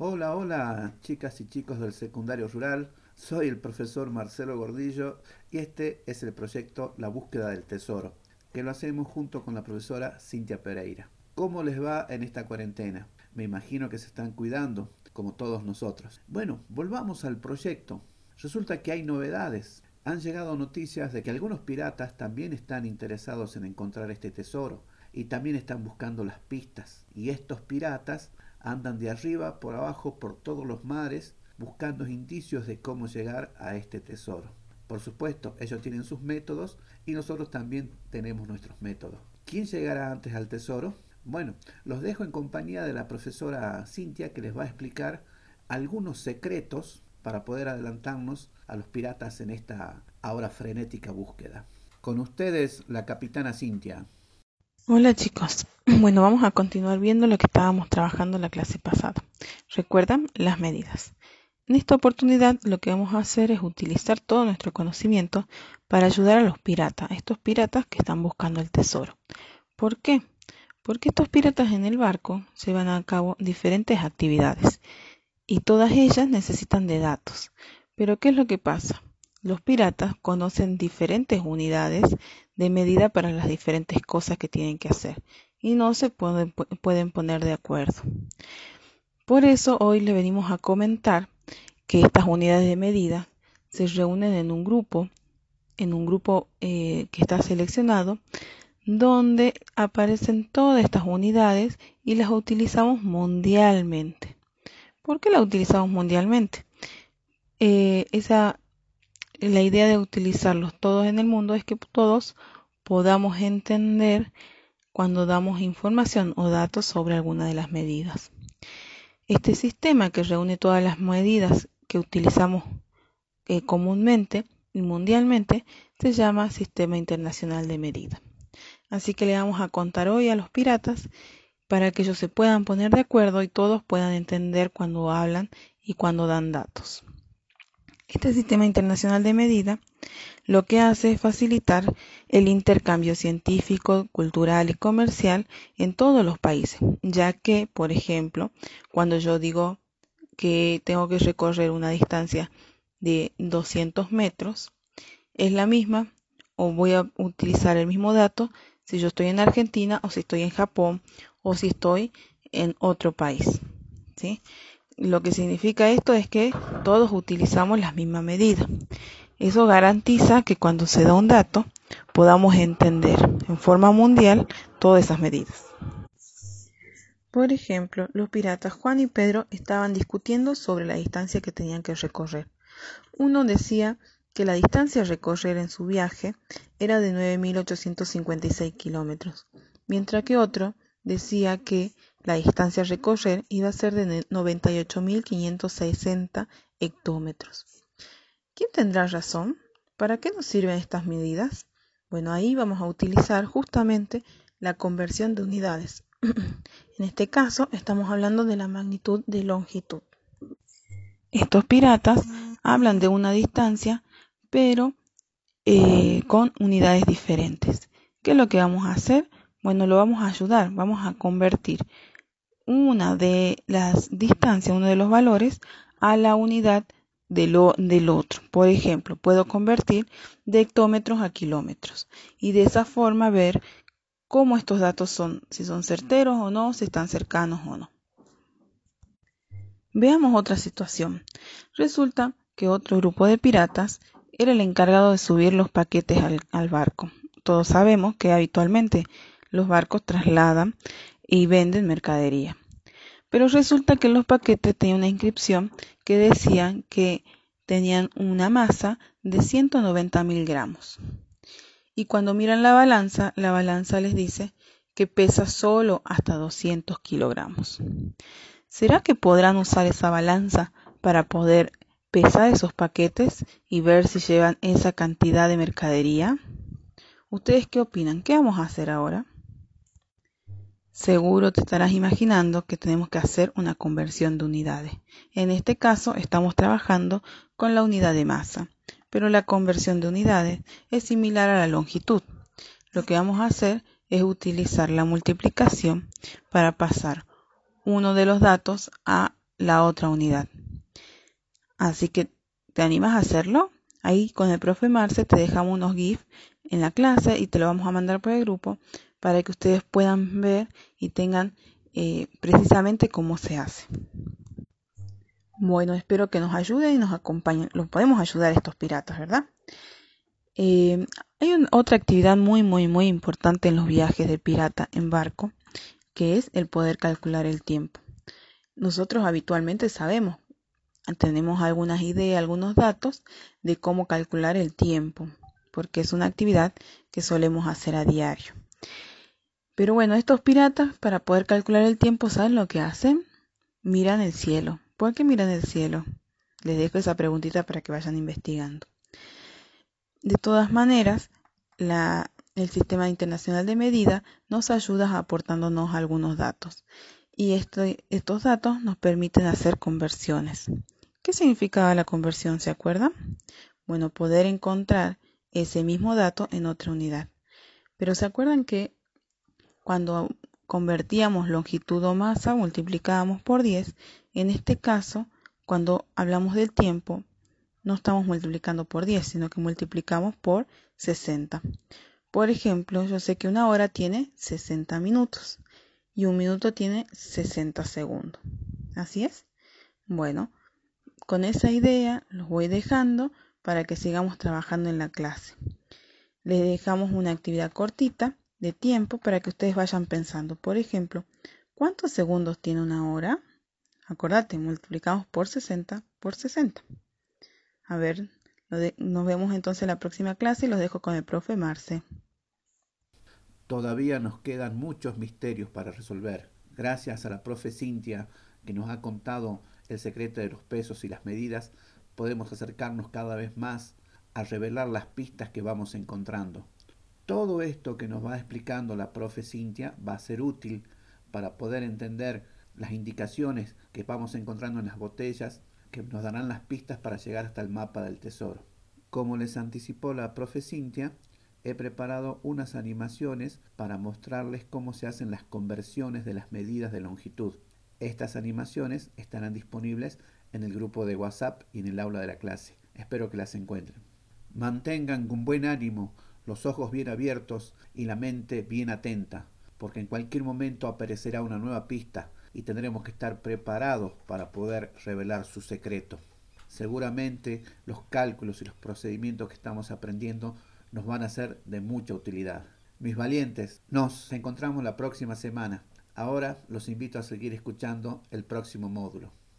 Hola, hola, chicas y chicos del secundario rural. Soy el profesor Marcelo Gordillo y este es el proyecto La búsqueda del tesoro, que lo hacemos junto con la profesora Cintia Pereira. ¿Cómo les va en esta cuarentena? Me imagino que se están cuidando, como todos nosotros. Bueno, volvamos al proyecto. Resulta que hay novedades. Han llegado noticias de que algunos piratas también están interesados en encontrar este tesoro y también están buscando las pistas. Y estos piratas andan de arriba por abajo por todos los mares buscando indicios de cómo llegar a este tesoro. Por supuesto, ellos tienen sus métodos y nosotros también tenemos nuestros métodos. ¿Quién llegará antes al tesoro? Bueno, los dejo en compañía de la profesora Cintia que les va a explicar algunos secretos para poder adelantarnos a los piratas en esta ahora frenética búsqueda. Con ustedes, la capitana Cintia. Hola chicos, bueno vamos a continuar viendo lo que estábamos trabajando en la clase pasada. Recuerdan las medidas. En esta oportunidad lo que vamos a hacer es utilizar todo nuestro conocimiento para ayudar a los piratas, estos piratas que están buscando el tesoro. ¿Por qué? Porque estos piratas en el barco llevan a cabo diferentes actividades y todas ellas necesitan de datos. Pero ¿qué es lo que pasa? Los piratas conocen diferentes unidades de medida para las diferentes cosas que tienen que hacer y no se pueden, pueden poner de acuerdo. Por eso hoy le venimos a comentar que estas unidades de medida se reúnen en un grupo, en un grupo eh, que está seleccionado, donde aparecen todas estas unidades y las utilizamos mundialmente. ¿Por qué las utilizamos mundialmente? Eh, esa la idea de utilizarlos todos en el mundo es que todos podamos entender cuando damos información o datos sobre alguna de las medidas. Este sistema que reúne todas las medidas que utilizamos eh, comúnmente y mundialmente se llama Sistema Internacional de Medida. Así que le vamos a contar hoy a los piratas para que ellos se puedan poner de acuerdo y todos puedan entender cuando hablan y cuando dan datos. Este sistema internacional de medida lo que hace es facilitar el intercambio científico, cultural y comercial en todos los países, ya que, por ejemplo, cuando yo digo que tengo que recorrer una distancia de 200 metros, es la misma o voy a utilizar el mismo dato si yo estoy en Argentina o si estoy en Japón o si estoy en otro país. ¿sí? Lo que significa esto es que todos utilizamos las mismas medidas. Eso garantiza que cuando se da un dato podamos entender en forma mundial todas esas medidas. Por ejemplo, los piratas Juan y Pedro estaban discutiendo sobre la distancia que tenían que recorrer. Uno decía que la distancia a recorrer en su viaje era de 9.856 kilómetros, mientras que otro decía que la distancia a recorrer iba a ser de 98.560 hectómetros. ¿Quién tendrá razón? ¿Para qué nos sirven estas medidas? Bueno, ahí vamos a utilizar justamente la conversión de unidades. en este caso estamos hablando de la magnitud de longitud. Estos piratas hablan de una distancia, pero eh, con unidades diferentes. ¿Qué es lo que vamos a hacer? Bueno, lo vamos a ayudar, vamos a convertir una de las distancias, uno de los valores, a la unidad de lo, del otro. Por ejemplo, puedo convertir de hectómetros a kilómetros y de esa forma ver cómo estos datos son, si son certeros o no, si están cercanos o no. Veamos otra situación. Resulta que otro grupo de piratas era el encargado de subir los paquetes al, al barco. Todos sabemos que habitualmente los barcos trasladan y venden mercadería. Pero resulta que los paquetes tenían una inscripción que decían que tenían una masa de 190 mil gramos. Y cuando miran la balanza, la balanza les dice que pesa solo hasta 200 kilogramos. ¿Será que podrán usar esa balanza para poder pesar esos paquetes y ver si llevan esa cantidad de mercadería? ¿Ustedes qué opinan? ¿Qué vamos a hacer ahora? Seguro te estarás imaginando que tenemos que hacer una conversión de unidades. En este caso estamos trabajando con la unidad de masa, pero la conversión de unidades es similar a la longitud. Lo que vamos a hacer es utilizar la multiplicación para pasar uno de los datos a la otra unidad. Así que, ¿te animas a hacerlo? Ahí con el profe Marce te dejamos unos GIF en la clase y te lo vamos a mandar por el grupo para que ustedes puedan ver y tengan eh, precisamente cómo se hace. Bueno, espero que nos ayuden y nos acompañen. Los podemos ayudar estos piratas, ¿verdad? Eh, hay otra actividad muy, muy, muy importante en los viajes de pirata en barco, que es el poder calcular el tiempo. Nosotros habitualmente sabemos, tenemos algunas ideas, algunos datos de cómo calcular el tiempo, porque es una actividad que solemos hacer a diario. Pero bueno, estos piratas, para poder calcular el tiempo, ¿saben lo que hacen? Miran el cielo. ¿Por qué miran el cielo? Les dejo esa preguntita para que vayan investigando. De todas maneras, el Sistema Internacional de Medida nos ayuda aportándonos algunos datos. Y estos datos nos permiten hacer conversiones. ¿Qué significaba la conversión? ¿Se acuerdan? Bueno, poder encontrar ese mismo dato en otra unidad. Pero ¿se acuerdan que cuando convertíamos longitud o masa, multiplicábamos por 10. En este caso, cuando hablamos del tiempo, no estamos multiplicando por 10, sino que multiplicamos por 60. Por ejemplo, yo sé que una hora tiene 60 minutos y un minuto tiene 60 segundos. ¿Así es? Bueno, con esa idea los voy dejando para que sigamos trabajando en la clase. Les dejamos una actividad cortita de tiempo para que ustedes vayan pensando. Por ejemplo, ¿cuántos segundos tiene una hora? Acordate, multiplicamos por 60 por 60. A ver, nos vemos entonces en la próxima clase y los dejo con el profe Marce. Todavía nos quedan muchos misterios para resolver. Gracias a la profe Cintia que nos ha contado el secreto de los pesos y las medidas, podemos acercarnos cada vez más a revelar las pistas que vamos encontrando. Todo esto que nos va explicando la profe Cintia va a ser útil para poder entender las indicaciones que vamos encontrando en las botellas que nos darán las pistas para llegar hasta el mapa del tesoro. Como les anticipó la profe Cintia, he preparado unas animaciones para mostrarles cómo se hacen las conversiones de las medidas de longitud. Estas animaciones estarán disponibles en el grupo de WhatsApp y en el aula de la clase. Espero que las encuentren. Mantengan con buen ánimo los ojos bien abiertos y la mente bien atenta, porque en cualquier momento aparecerá una nueva pista y tendremos que estar preparados para poder revelar su secreto. Seguramente los cálculos y los procedimientos que estamos aprendiendo nos van a ser de mucha utilidad. Mis valientes, nos encontramos la próxima semana. Ahora los invito a seguir escuchando el próximo módulo.